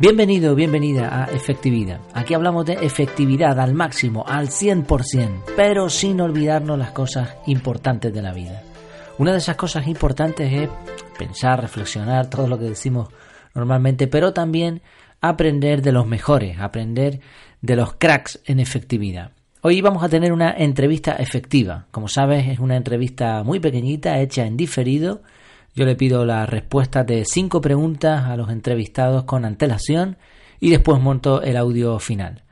Bienvenido, bienvenida a Efectividad. Aquí hablamos de efectividad al máximo, al 100%, pero sin olvidarnos las cosas importantes de la vida. Una de esas cosas importantes es pensar, reflexionar, todo lo que decimos normalmente, pero también aprender de los mejores, aprender de los cracks en efectividad. Hoy vamos a tener una entrevista efectiva. Como sabes, es una entrevista muy pequeñita, hecha en diferido. Yo le pido la respuesta de cinco preguntas a los entrevistados con antelación y después monto el audio final.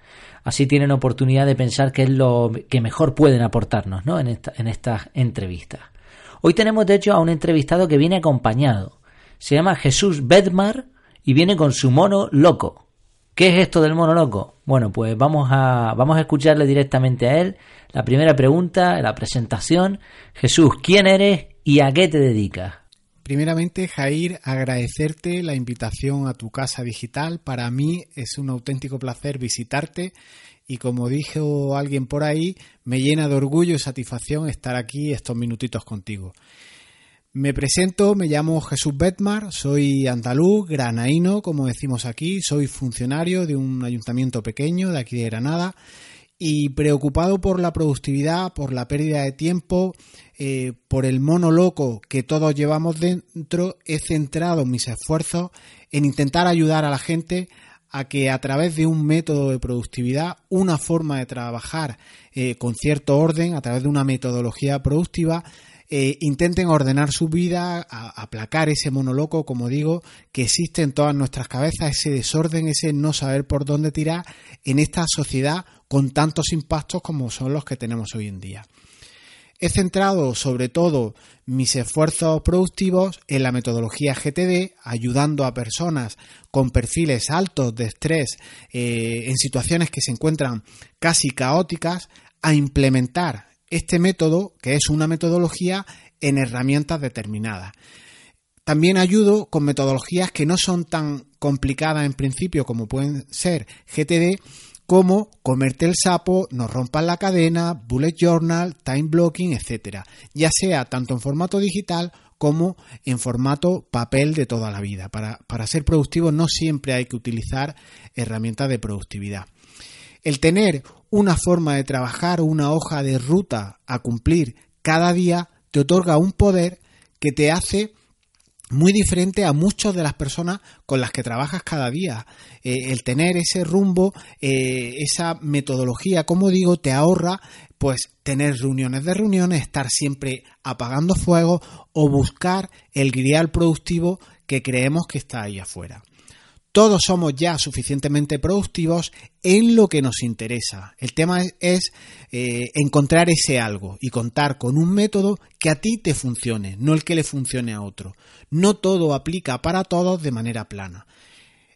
Así tienen oportunidad de pensar qué es lo que mejor pueden aportarnos ¿no? en, esta, en estas entrevistas. Hoy tenemos de hecho a un entrevistado que viene acompañado. Se llama Jesús Bedmar y viene con su mono loco. ¿Qué es esto del mono loco? Bueno, pues vamos a, vamos a escucharle directamente a él. La primera pregunta, la presentación. Jesús, ¿quién eres y a qué te dedicas? Primeramente, Jair, agradecerte la invitación a tu casa digital. Para mí es un auténtico placer visitarte y como dijo alguien por ahí, me llena de orgullo y satisfacción estar aquí estos minutitos contigo. Me presento, me llamo Jesús Betmar, soy andaluz, granaíno, como decimos aquí, soy funcionario de un ayuntamiento pequeño de aquí de Granada y preocupado por la productividad, por la pérdida de tiempo, eh, por el mono loco que todos llevamos dentro, he centrado mis esfuerzos en intentar ayudar a la gente a que a través de un método de productividad, una forma de trabajar eh, con cierto orden, a través de una metodología productiva, eh, intenten ordenar su vida, aplacar ese monoloco, como digo, que existe en todas nuestras cabezas, ese desorden, ese no saber por dónde tirar en esta sociedad con tantos impactos como son los que tenemos hoy en día. He centrado sobre todo mis esfuerzos productivos en la metodología GTD, ayudando a personas con perfiles altos de estrés eh, en situaciones que se encuentran casi caóticas a implementar este método, que es una metodología, en herramientas determinadas. También ayudo con metodologías que no son tan complicadas en principio como pueden ser GTD, como comerte el sapo, nos rompan la cadena, bullet journal, time blocking, etcétera, ya sea tanto en formato digital como en formato papel de toda la vida. Para, para ser productivo no siempre hay que utilizar herramientas de productividad. El tener una forma de trabajar, una hoja de ruta a cumplir cada día, te otorga un poder que te hace muy diferente a muchas de las personas con las que trabajas cada día. Eh, el tener ese rumbo, eh, esa metodología, como digo, te ahorra pues tener reuniones de reuniones, estar siempre apagando fuego o buscar el grial productivo que creemos que está ahí afuera. Todos somos ya suficientemente productivos en lo que nos interesa. El tema es, eh, encontrar ese algo y contar con un método que a ti te funcione, no el que le funcione a otro. No todo aplica para todos de manera plana.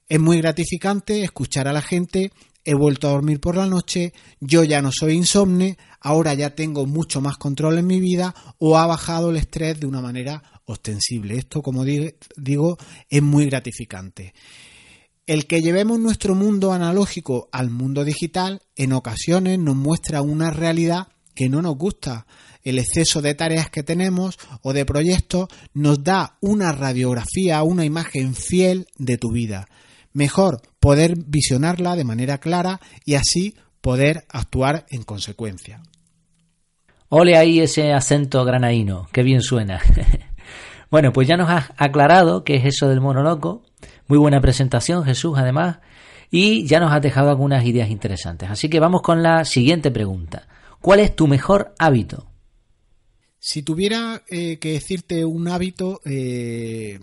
Es muy gratificante escuchar a la gente, he vuelto a dormir por la noche, yo ya no soy insomne, ahora ya tengo mucho más control en mi vida o ha bajado el estrés de una manera ostensible. Esto, como digo, es muy gratificante. El que llevemos nuestro mundo analógico al mundo digital en ocasiones nos muestra una realidad que no nos gusta. El exceso de tareas que tenemos o de proyectos nos da una radiografía, una imagen fiel de tu vida. Mejor poder visionarla de manera clara y así poder actuar en consecuencia. Ole ahí ese acento granaíno, que bien suena. bueno, pues ya nos has aclarado qué es eso del mono loco, muy buena presentación, Jesús, además, y ya nos has dejado algunas ideas interesantes. Así que vamos con la siguiente pregunta. ¿Cuál es tu mejor hábito? Si tuviera eh, que decirte un hábito, eh,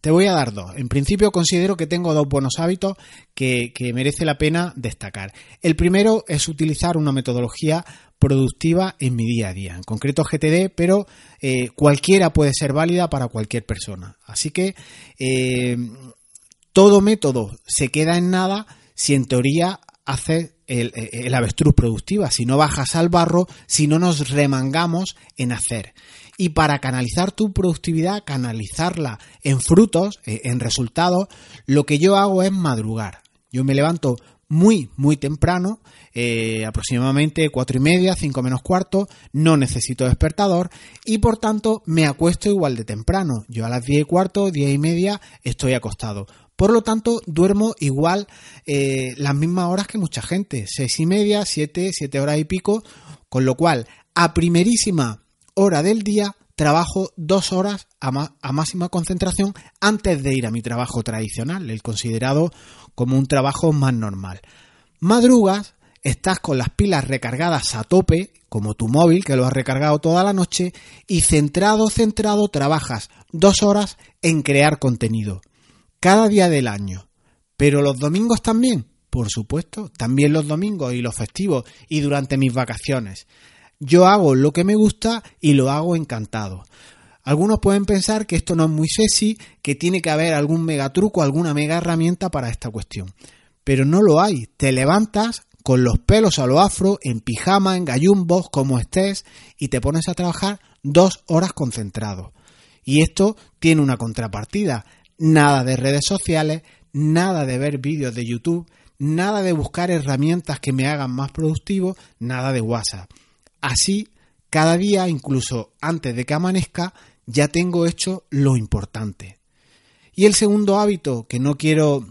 te voy a dar dos. En principio considero que tengo dos buenos hábitos que, merece la pena destacar. El primero es utilizar una metodología productiva en mi día a día, en concreto GTD, pero eh, cualquiera puede ser válida para cualquier persona. Así que eh, todo método se queda en nada si en teoría hace el, el, avestruz productiva, si no bajas al barro, si no nos remangamos en hacer. Y para canalizar tu productividad, canalizarla en frutos, eh, en resultados, lo que yo hago es madrugar. Yo me levanto muy, muy temprano, eh, aproximadamente cuatro y media, cinco menos cuarto, no necesito despertador y por tanto me acuesto igual de temprano. Yo a las diez y cuarto, diez y media estoy acostado. Por lo tanto, duermo igual eh, las mismas horas que mucha gente, seis y media, siete, siete horas y pico, con lo cual, a primerísima hora del día, trabajo dos horas a, máxima concentración antes de ir a mi trabajo tradicional, el considerado como un trabajo más normal. Madrugas, estás con las pilas recargadas a tope, como tu móvil que lo has recargado toda la noche, y centrado, centrado, trabajas dos horas en crear contenido. Cada día del año. Pero los domingos también, por supuesto, también los domingos y los festivos y durante mis vacaciones. Yo hago lo que me gusta y lo hago encantado. Algunos pueden pensar que esto no es muy sexy, que tiene que haber algún mega truco, alguna mega herramienta para esta cuestión. Pero no lo hay. Te levantas, con los pelos a lo afro, en pijama, en gallumbos, como estés, y te pones a trabajar dos horas concentrado. Y esto tiene una contrapartida. Nada de redes sociales, nada de ver vídeos de YouTube, nada de buscar herramientas que me hagan más productivo, nada de WhatsApp. Así, cada día, incluso antes de que amanezca, ya tengo hecho lo importante. Y el segundo hábito que no quiero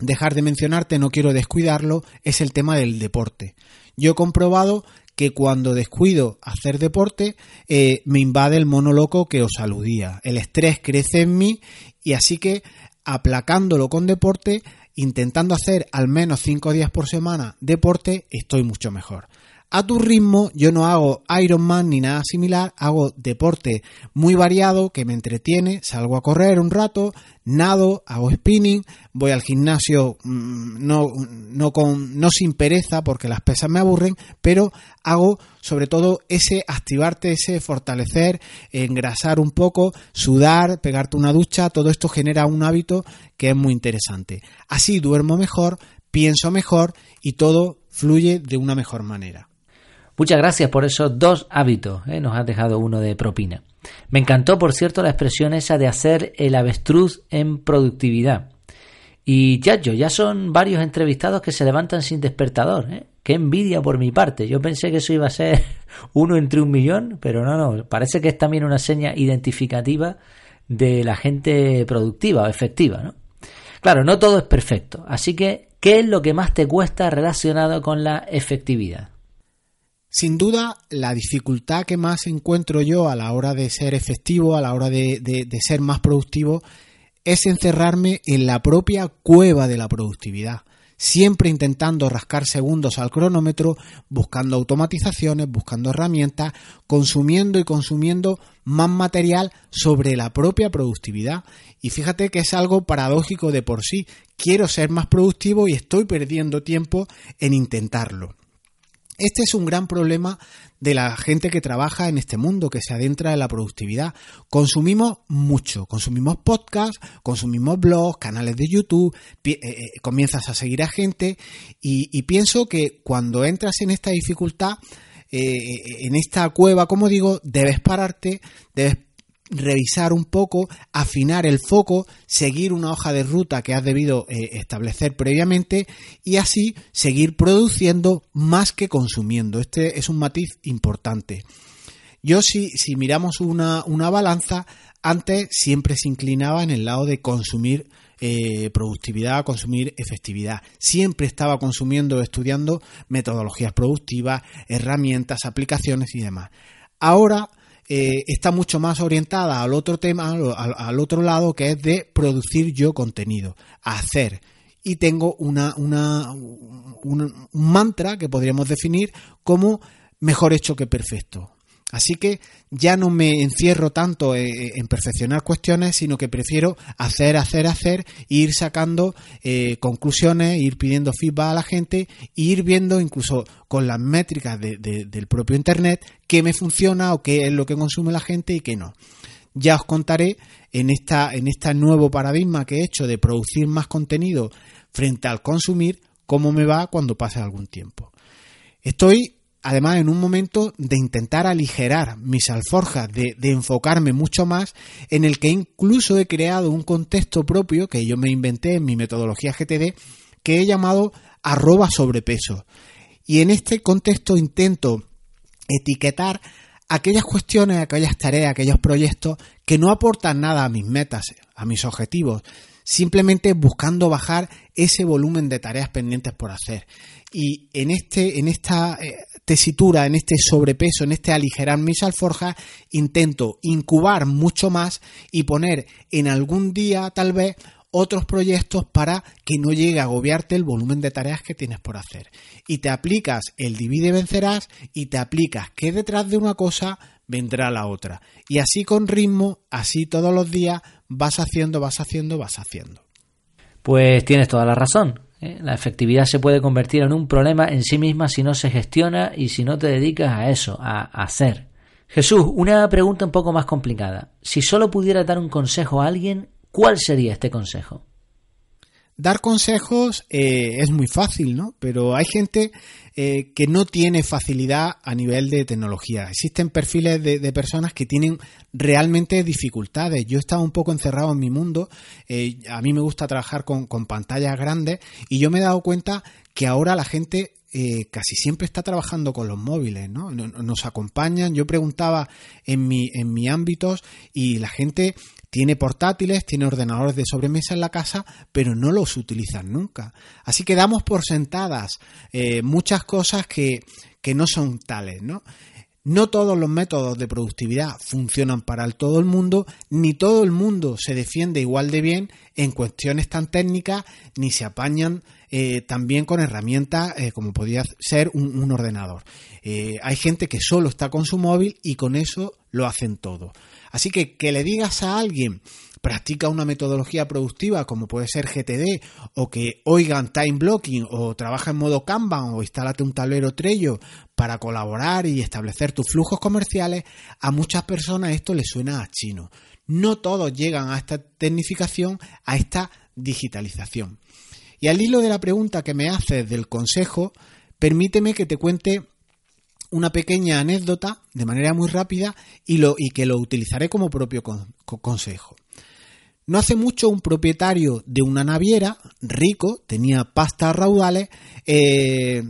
dejar de mencionarte, no quiero descuidarlo, es el tema del deporte. Yo he comprobado que cuando descuido hacer deporte eh, me invade el mono loco que os aludía. El estrés crece en mí y así que aplacándolo con deporte, intentando hacer al menos 5 días por semana deporte, estoy mucho mejor a tu ritmo. Yo no hago Ironman ni nada similar, hago deporte muy variado que me entretiene, salgo a correr un rato, nado, hago spinning, voy al gimnasio mm, no, no, con, no sin pereza porque las pesas me aburren, pero hago sobre todo ese activarte, ese fortalecer, engrasar un poco, sudar, pegarte una ducha, todo esto genera un hábito que es muy interesante. Así duermo mejor, pienso mejor y todo fluye de una mejor manera. Muchas gracias por esos dos hábitos, ¿eh? nos has dejado uno de propina. Me encantó, por cierto, la expresión esa de hacer el avestruz en productividad. Y ya yo, ya son varios entrevistados que se levantan sin despertador. ¿eh? Qué envidia por mi parte. Yo pensé que eso iba a ser uno entre un millón, pero no, no. Parece que es también una seña identificativa de la gente productiva o efectiva, ¿no? Claro, no todo es perfecto. Así que, ¿qué es lo que más te cuesta relacionado con la efectividad? Sin duda, la dificultad que más encuentro yo a la hora de ser efectivo, a la hora de, ser más productivo, es encerrarme en la propia cueva de la productividad siempre intentando rascar segundos al cronómetro, buscando automatizaciones, buscando herramientas, consumiendo y consumiendo más material sobre la propia productividad. Y fíjate que es algo paradójico de por sí. Quiero ser más productivo y estoy perdiendo tiempo en intentarlo. Este es un gran problema de la gente que trabaja en este mundo, que se adentra en la productividad. Consumimos mucho, consumimos podcasts, consumimos blogs, canales de YouTube, eh, eh, comienzas a seguir a gente y, pienso que cuando entras en esta dificultad, eh, en esta cueva, como digo, debes pararte, debes revisar un poco, afinar el foco, seguir una hoja de ruta que has debido eh, establecer previamente y así seguir produciendo más que consumiendo. Este es un matiz importante. Yo si, si miramos una, una balanza, antes siempre se inclinaba en el lado de consumir eh, productividad, consumir efectividad. Siempre estaba consumiendo, estudiando metodologías productivas, herramientas, aplicaciones y demás. Ahora eh, está mucho más orientada al otro tema, al, otro lado, que es de producir yo contenido, hacer. Y tengo una, una, un mantra que podríamos definir como mejor hecho que perfecto. Así que ya no me encierro tanto eh, eh, en perfeccionar cuestiones, sino que prefiero hacer, hacer, hacer, ir sacando eh, conclusiones, ir pidiendo feedback a la gente, e ir viendo incluso con las métricas del propio Internet qué me funciona o qué es lo que consume la gente y qué no. Ya os contaré en, esta, en este nuevo paradigma que he hecho de producir más contenido frente al consumir, cómo me va cuando pase algún tiempo. Estoy además en un momento de intentar aligerar mis alforjas, de, enfocarme mucho más, en el que incluso he creado un contexto propio que yo me inventé en mi metodología GTD, que he llamado arroba sobrepeso. Y en este contexto intento etiquetar aquellas cuestiones, aquellas tareas, aquellos proyectos que no aportan nada a mis metas, a mis objetivos, simplemente buscando bajar ese volumen de tareas pendientes por hacer. Y en este, en esta eh, tesitura, en este sobrepeso, en este aligerar mis alforjas, intento incubar mucho más y poner en algún día tal vez otros proyectos para que no llegue a agobiarte el volumen de tareas que tienes por hacer. Y te aplicas el divide vencerás y te aplicas que detrás de una cosa vendrá la otra. Y así con ritmo, así todos los días vas haciendo, vas haciendo, vas haciendo. Pues tienes toda la razón. ¿eh? La efectividad se puede convertir en un problema en sí misma si no se gestiona y si no te dedicas a eso, a hacer. Jesús, una pregunta un poco más complicada. Si solo pudiera dar un consejo a alguien, ¿Cuál sería este consejo? Dar consejos eh, es muy fácil, ¿no? Pero hay gente eh, que no tiene facilidad a nivel de tecnología. Existen perfiles de, personas que tienen realmente dificultades. Yo he estado un poco encerrado en mi mundo. Eh, a mí me gusta trabajar con, pantallas grandes y yo me he dado cuenta que ahora la gente casi siempre está trabajando con los móviles, ¿no? Nos acompañan. Yo preguntaba en mi, en mi ámbitos y la gente tiene portátiles, tiene ordenadores de sobremesa en la casa, pero no los utilizan nunca. Así que damos por sentadas eh, muchas cosas que, que no son tales, ¿no? No todos los métodos de productividad funcionan para todo el mundo, ni todo el mundo se defiende igual de bien en cuestiones tan técnicas, ni se apañan eh, también con herramientas eh, como podía ser un, ordenador. hay gente que solo está con su móvil y con eso lo hacen todo. Así que que le digas a alguien practica una metodología productiva como puede ser GTD o que oigan time blocking o trabaja en modo Kanban o instálate un tablero Trello para colaborar y establecer tus flujos comerciales, a muchas personas esto les suena a chino. No todos llegan a esta tecnificación, a esta digitalización. Y al hilo de la pregunta que me haces del consejo, permíteme que te cuente una pequeña anécdota de manera muy rápida y, lo, y que lo utilizaré como propio consejo. No hace mucho un propietario de una naviera, rico, tenía pastas raudales, eh,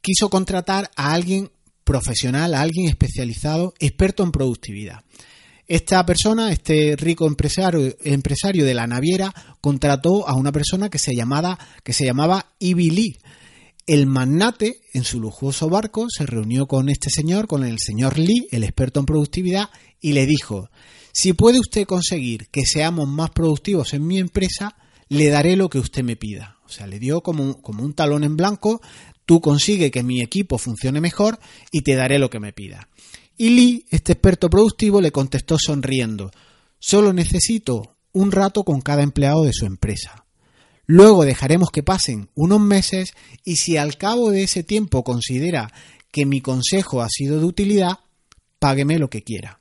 quiso contratar a alguien profesional, a alguien especializado, experto en productividad. Esta persona, este rico empresario, empresario de la naviera, contrató a una persona que se, llamaba, que se llamaba Ivy Lee, el magnate, en su lujoso barco, se reunió con este señor, con el señor Lee, el experto en productividad, y le dijo, si puede usted conseguir que seamos más productivos en mi empresa, le daré lo que usted me pida. O sea, le dio como como un talón en blanco, tú consigue que mi equipo funcione mejor y te daré lo que me pida. Y Lee, este experto productivo, le contestó sonriendo, solo necesito un rato con cada empleado de su empresa. Luego dejaremos que pasen unos meses y si al cabo de ese tiempo considera que mi consejo ha sido de utilidad, págueme lo que quiera.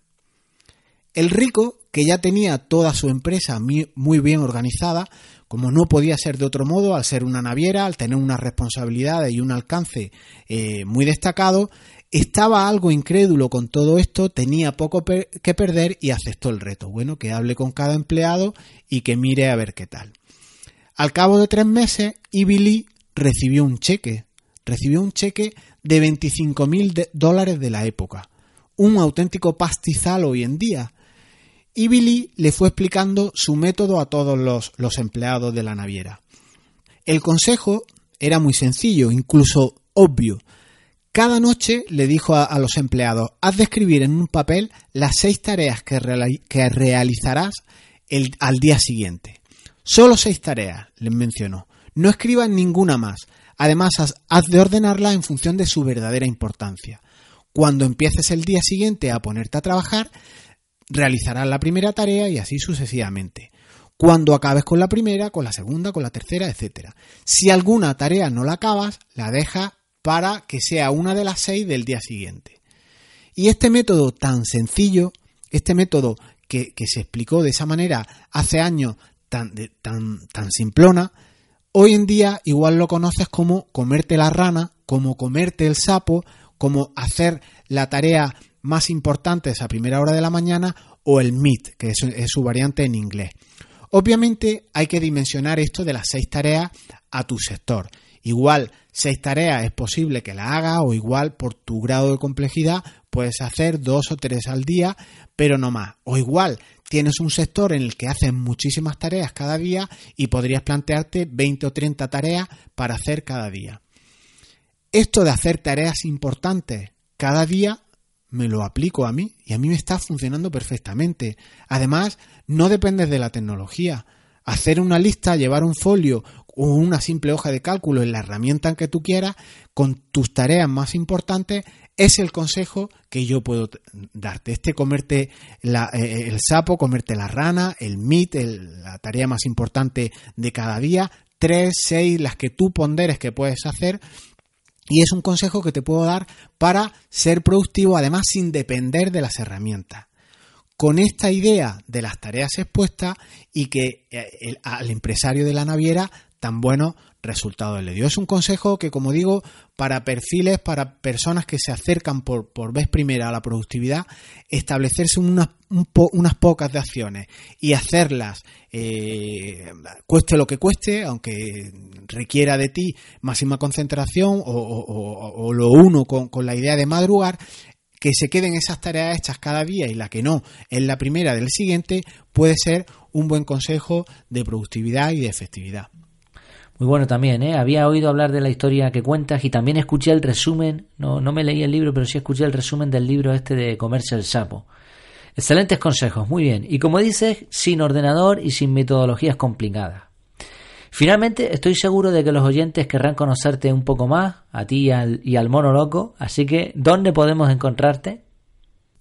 El rico, que ya tenía toda su empresa muy bien organizada, como no podía ser de otro modo, al ser una naviera, al tener unas responsabilidades y un alcance eh, muy destacado, estaba algo incrédulo con todo esto, tenía poco que perder y aceptó el reto. Bueno, que hable con cada empleado y que mire a ver qué tal. Al cabo de tres meses, Ivy recibió un cheque. Recibió un cheque de 25 mil dólares de la época. Un auténtico pastizal hoy en día. Y le fue explicando su método a todos los, los empleados de la naviera. El consejo era muy sencillo, incluso obvio. Cada noche le dijo a, los empleados, haz de escribir en un papel las seis tareas que, realizarás al día siguiente. Solo seis tareas, les mencionó. No escriban ninguna más. Además, haz de ordenarla en función de su verdadera importancia. Cuando empieces el día siguiente a ponerte a trabajar, realizarás la primera tarea y así sucesivamente. Cuando acabes con la primera, con la segunda, con la tercera, etc. Si alguna tarea no la acabas, la dejas para que sea una de las seis del día siguiente. Y este método tan sencillo, este método que, que, se explicó de esa manera hace años tan, tan, tan simplona, hoy en día igual lo conoces como comerte la rana, como comerte el sapo, como hacer la tarea más importante esa primera hora de la mañana o el MIT, que es, es su variante en inglés. Obviamente hay que dimensionar esto de las seis tareas a tu sector Igual seis tareas es posible que la hagas o igual por tu grado de complejidad puedes hacer dos o tres al día, pero no más. O igual tienes un sector en el que haces muchísimas tareas cada día y podrías plantearte 20 o 30 tareas para hacer cada día. Esto de hacer tareas importantes cada día me lo aplico a mí y a mí me está funcionando perfectamente. Además, no dependes de la tecnología. Hacer una lista, llevar un folio o una simple hoja de cálculo en la herramienta que tú quieras con tus tareas más importantes es el consejo que yo puedo darte. Este comerte la, eh, el sapo, comerte la rana, el mit, la tarea más importante de cada día, tres, seis, las que tú ponderes que puedes hacer y es un consejo que te puedo dar para ser productivo, además sin depender de las herramientas. Con esta idea de las tareas expuestas y que eh, al empresario de la naviera tan buenos resultados le dio. Es un consejo que, como digo, para perfiles, para personas que se acercan por, por vez primera a la productividad, establecerse unas, unas pocas de acciones y hacerlas, eh, cueste lo que cueste, aunque requiera de ti máxima concentración o, lo uno con, con la idea de madrugar, que se queden esas tareas hechas cada día y la que no es la primera del siguiente, puede ser un buen consejo de productividad y de efectividad. Muy bueno también, ¿eh? Había oído hablar de la historia que cuentas y también escuché el resumen, no, no me leí el libro, pero sí escuché el resumen del libro este de Comerse el Sapo. Excelentes consejos, muy bien. Y como dices, sin ordenador y sin metodologías complicadas. Finalmente, estoy seguro de que los oyentes querrán conocerte un poco más, a ti y al, y al mono loco, así que ¿dónde podemos encontrarte?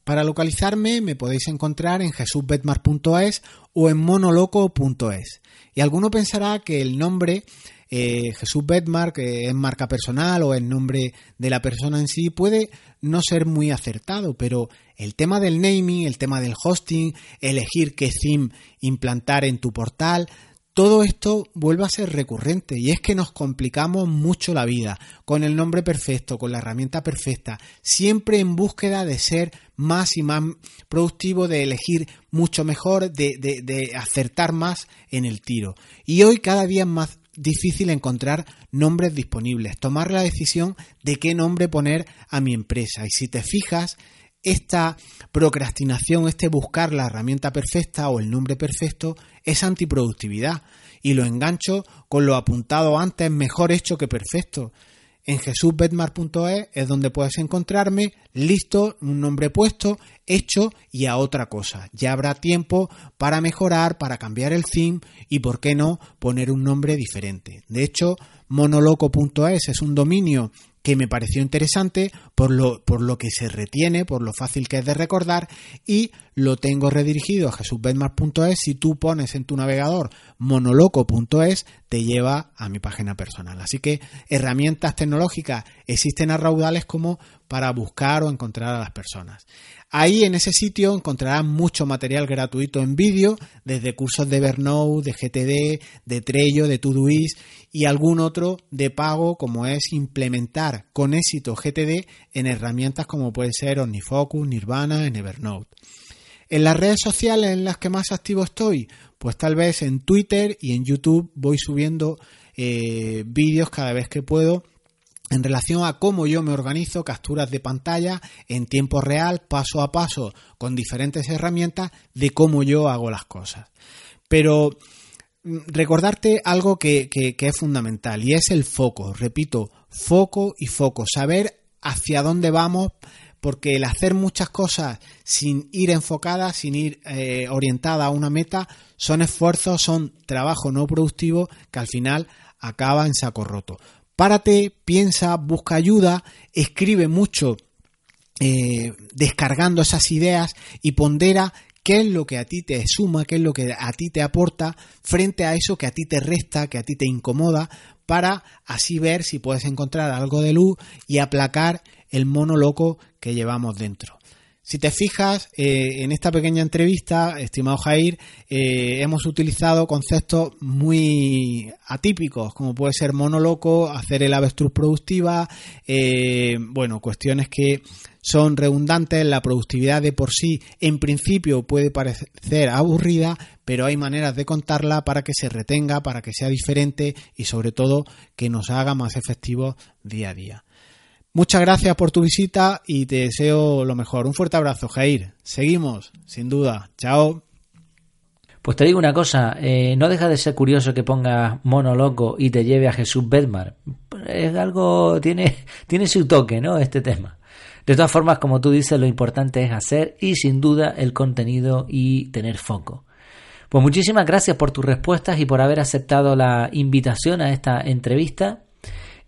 Para localizarme me podéis encontrar en jesusbetmar.es o en monoloco.es. Y alguno pensará que el nombre eh, Jesús Betmar, que es marca personal o el nombre de la persona en sí, puede no ser muy acertado, pero el tema del naming, el tema del hosting, elegir qué theme implantar en tu portal, todo esto vuelve a ser recurrente y es que nos complicamos mucho la vida con el nombre perfecto, con la herramienta perfecta, siempre en búsqueda de ser más y más productivo, de elegir mucho mejor, de, de acertar más en el tiro. Y hoy cada día es más difícil encontrar nombres disponibles, tomar la decisión de qué nombre poner a mi empresa. Y si te fijas, esta procrastinación, este buscar la herramienta perfecta o el nombre perfecto, es antiproductividad. Y lo engancho con lo apuntado antes, mejor hecho que perfecto. En jesusbetmar.es es donde puedes encontrarme listo, un nombre puesto, hecho y a otra cosa. Ya habrá tiempo para mejorar, para cambiar el theme y, por qué no, poner un nombre diferente. De hecho, monoloco.es es un dominio que me pareció interesante por lo, por lo que se retiene, por lo fácil que es de recordar y lo tengo redirigido a jesusbetmar.es. Si tú pones en tu navegador monoloco.es, te lleva a mi página personal. Así que herramientas tecnológicas existen a raudales como para buscar o encontrar a las personas. Ahí en ese sitio encontrarás mucho material gratuito en vídeo, desde cursos de Evernote, de GTD, de Trello, de Todoist y algún otro de pago como es implementar con éxito GTD en herramientas como puede ser OmniFocus, Nirvana, en Evernote. En las redes sociales en las que más activo estoy, pues tal vez en Twitter y en YouTube voy subiendo eh, vídeos cada vez que puedo en relación a cómo yo me organizo capturas de pantalla en tiempo real, paso a paso, con diferentes herramientas de cómo yo hago las cosas. Pero mm, recordarte algo que, es fundamental y es el foco, repito, foco y foco, saber hacia dónde vamos porque el hacer muchas cosas sin ir enfocada, sin ir eh, orientada a una meta, son esfuerzos, son trabajo no productivo que al final acaba en saco roto. Párate, piensa, busca ayuda, escribe mucho eh, descargando esas ideas y pondera qué es lo que a ti te suma, qué es lo que a ti te aporta frente a eso que a ti te resta, que a ti te incomoda, para así ver si puedes encontrar algo de luz y aplacar el mono loco que llevamos dentro. Si te fijas, eh, en esta pequeña entrevista, estimado Jair, eh, hemos utilizado conceptos muy atípicos, como puede ser monoloco, hacer el avestruz productiva, eh, bueno, cuestiones que son redundantes, la productividad de por sí en principio puede parecer aburrida, pero hay maneras de contarla para que se retenga, para que sea diferente y sobre todo que nos haga más efectivos día a día. Muchas gracias por tu visita y te deseo lo mejor. Un fuerte abrazo, Jair. Seguimos, sin duda. Chao. Pues te digo una cosa, eh, no deja de ser curioso que pongas mono loco y te lleve a Jesús Bedmar. Es algo, tiene, tiene su toque, ¿no? Este tema. De todas formas, como tú dices, lo importante es hacer y sin duda el contenido y tener foco. Pues muchísimas gracias por tus respuestas y por haber aceptado la invitación a esta entrevista.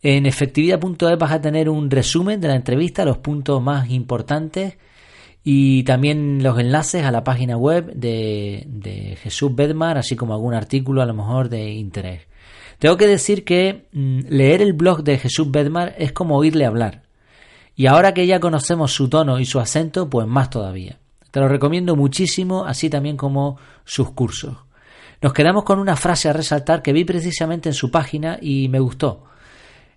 En efectividad.es vas a tener un resumen de la entrevista, los puntos más importantes y también los enlaces a la página web de, Jesús Bedmar, así como algún artículo a lo mejor de interés. Tengo que decir que mm, leer el blog de Jesús Bedmar es como oírle hablar. Y ahora que ya conocemos su tono y su acento, pues más todavía. Te lo recomiendo muchísimo, así también como sus cursos. Nos quedamos con una frase a resaltar que vi precisamente en su página y me gustó.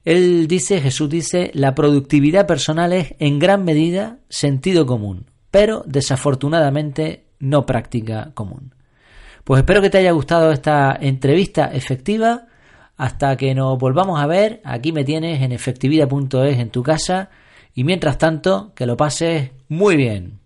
Él dice, Jesús dice, la productividad personal es en gran medida sentido común, pero desafortunadamente no práctica común. Pues espero que te haya gustado esta entrevista efectiva. Hasta que nos volvamos a ver, aquí me tienes en efectividad.es en tu casa y mientras tanto, que lo pases muy bien.